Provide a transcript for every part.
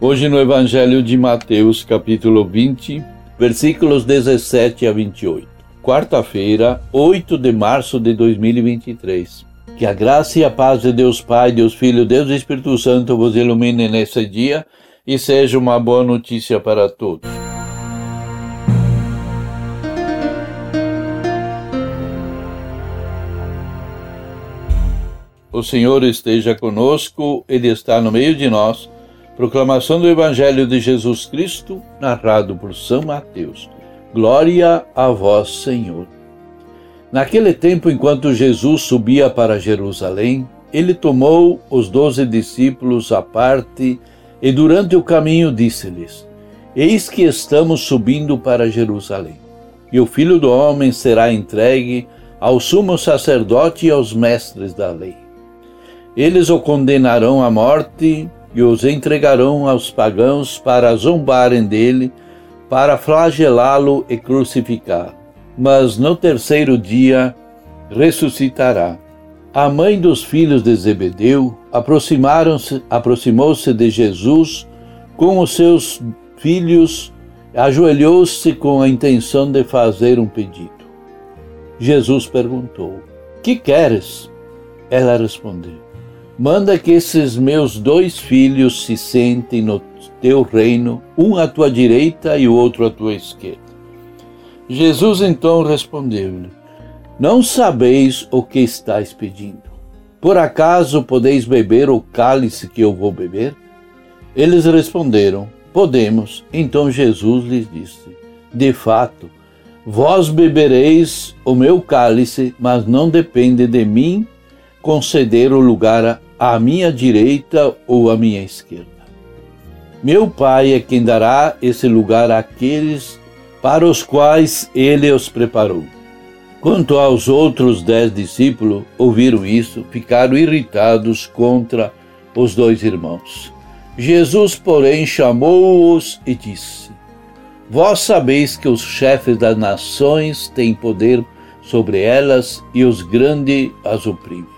Hoje no Evangelho de Mateus, capítulo 20, versículos 17 a 28. Quarta-feira, 8 de março de 2023. Que a graça e a paz de Deus Pai, Deus Filho, Deus Espírito Santo vos ilumine nesse dia e seja uma boa notícia para todos. O Senhor esteja conosco, Ele está no meio de nós. Proclamação do Evangelho de Jesus Cristo, narrado por São Mateus. Glória a vós, Senhor. Naquele tempo, enquanto Jesus subia para Jerusalém, ele tomou os doze discípulos à parte e, durante o caminho, disse-lhes: Eis que estamos subindo para Jerusalém, e o filho do homem será entregue ao sumo sacerdote e aos mestres da lei eles o condenarão à morte e os entregarão aos pagãos para zombarem dele, para flagelá-lo e crucificar. Mas no terceiro dia ressuscitará. A mãe dos filhos de Zebedeu aproximaram-se, aproximou-se de Jesus com os seus filhos, ajoelhou-se com a intenção de fazer um pedido. Jesus perguntou: Que queres? Ela respondeu: Manda que esses meus dois filhos se sentem no teu reino, um à tua direita e o outro à tua esquerda. Jesus então respondeu-lhe: Não sabeis o que estáis pedindo. Por acaso podeis beber o cálice que eu vou beber? Eles responderam: Podemos. Então Jesus lhes disse: De fato, vós bebereis o meu cálice, mas não depende de mim conceder o lugar à minha direita ou à minha esquerda. Meu Pai é quem dará esse lugar àqueles para os quais ele os preparou. Quanto aos outros dez discípulos, ouviram isso, ficaram irritados contra os dois irmãos. Jesus, porém, chamou-os e disse: Vós sabeis que os chefes das nações têm poder sobre elas e os grandes as oprimem.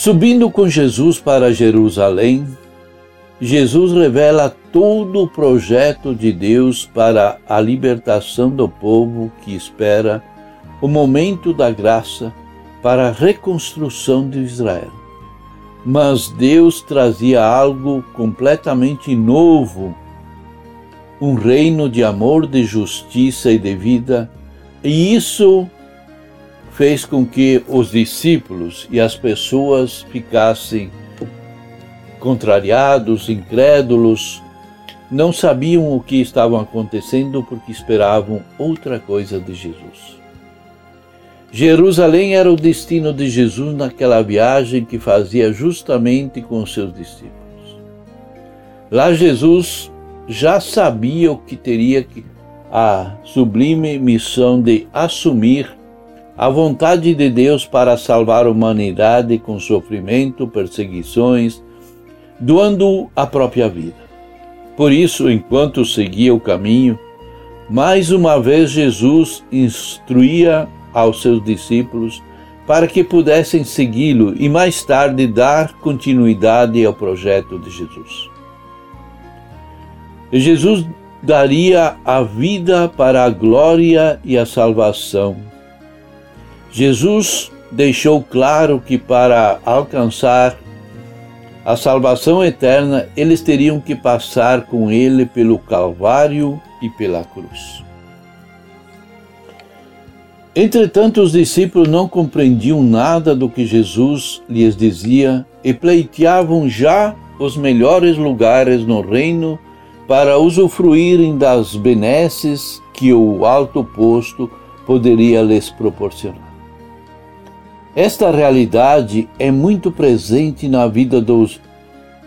Subindo com Jesus para Jerusalém, Jesus revela todo o projeto de Deus para a libertação do povo que espera o momento da graça para a reconstrução de Israel. Mas Deus trazia algo completamente novo, um reino de amor, de justiça e de vida, e isso fez com que os discípulos e as pessoas ficassem contrariados, incrédulos, não sabiam o que estava acontecendo porque esperavam outra coisa de Jesus. Jerusalém era o destino de Jesus naquela viagem que fazia justamente com os seus discípulos. Lá Jesus já sabia o que teria a sublime missão de assumir a vontade de Deus para salvar a humanidade com sofrimento, perseguições, doando a própria vida. Por isso, enquanto seguia o caminho, mais uma vez Jesus instruía aos seus discípulos para que pudessem segui-lo e mais tarde dar continuidade ao projeto de Jesus. Jesus daria a vida para a glória e a salvação Jesus deixou claro que para alcançar a salvação eterna, eles teriam que passar com ele pelo Calvário e pela cruz. Entretanto, os discípulos não compreendiam nada do que Jesus lhes dizia e pleiteavam já os melhores lugares no reino para usufruírem das benesses que o alto posto poderia lhes proporcionar. Esta realidade é muito presente na vida dos,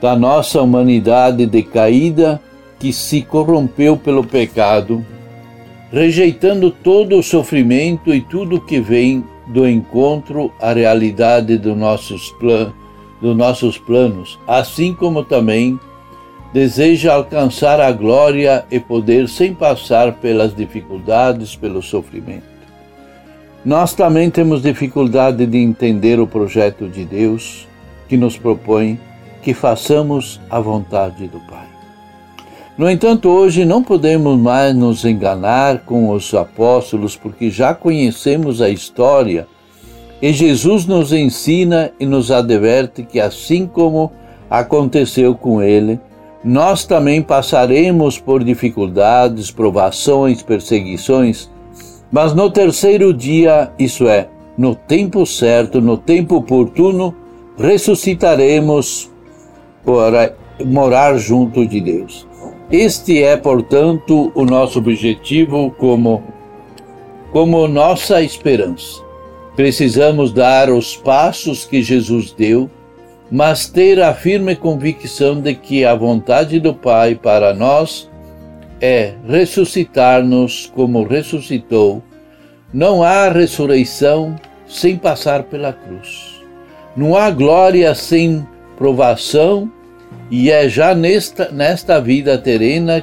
da nossa humanidade decaída que se corrompeu pelo pecado rejeitando todo o sofrimento e tudo que vem do encontro à realidade do nossos, plan dos nossos planos, assim como também deseja alcançar a glória e poder sem passar pelas dificuldades, pelo sofrimento. Nós também temos dificuldade de entender o projeto de Deus que nos propõe que façamos a vontade do Pai. No entanto, hoje não podemos mais nos enganar com os apóstolos, porque já conhecemos a história e Jesus nos ensina e nos adverte que, assim como aconteceu com ele, nós também passaremos por dificuldades, provações, perseguições, mas no terceiro dia, isso é, no tempo certo, no tempo oportuno, ressuscitaremos para morar junto de Deus. Este é, portanto, o nosso objetivo como, como nossa esperança. Precisamos dar os passos que Jesus deu, mas ter a firme convicção de que a vontade do Pai para nós é ressuscitar-nos como ressuscitou. Não há ressurreição sem passar pela cruz. Não há glória sem provação e é já nesta, nesta vida terrena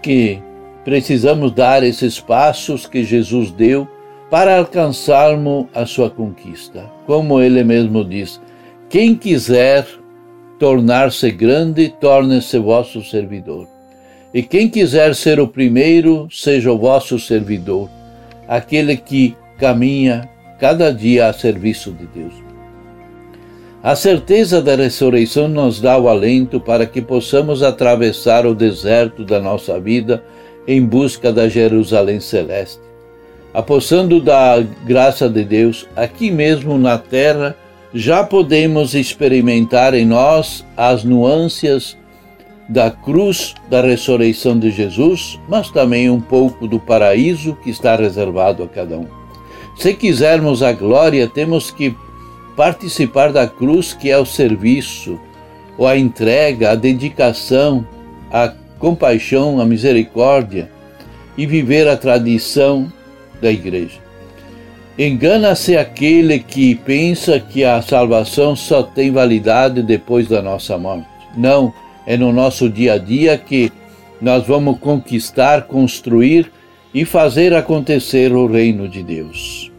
que precisamos dar esses passos que Jesus deu para alcançarmos a sua conquista. Como ele mesmo diz: quem quiser tornar-se grande, torne-se vosso servidor. E quem quiser ser o primeiro, seja o vosso servidor, aquele que caminha cada dia a serviço de Deus. A certeza da ressurreição nos dá o alento para que possamos atravessar o deserto da nossa vida em busca da Jerusalém celeste. Apossando da graça de Deus, aqui mesmo na terra, já podemos experimentar em nós as nuances da cruz da ressurreição de Jesus, mas também um pouco do paraíso que está reservado a cada um. Se quisermos a glória, temos que participar da cruz, que é o serviço, ou a entrega, a dedicação, a compaixão, a misericórdia e viver a tradição da igreja. Engana-se aquele que pensa que a salvação só tem validade depois da nossa morte. Não, é no nosso dia a dia que nós vamos conquistar, construir e fazer acontecer o reino de Deus.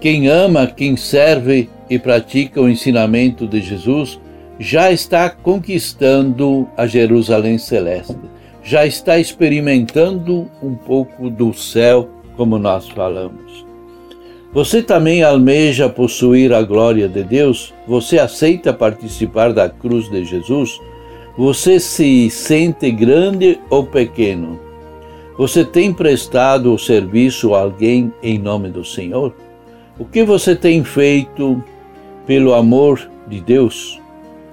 Quem ama, quem serve e pratica o ensinamento de Jesus já está conquistando a Jerusalém celeste, já está experimentando um pouco do céu, como nós falamos. Você também almeja possuir a glória de Deus? Você aceita participar da cruz de Jesus? Você se sente grande ou pequeno? Você tem prestado o serviço a alguém em nome do Senhor? O que você tem feito pelo amor de Deus?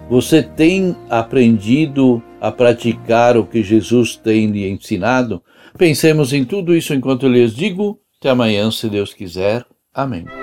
Você tem aprendido a praticar o que Jesus tem lhe ensinado? Pensemos em tudo isso enquanto eu lhes digo. Até amanhã, se Deus quiser. Amém.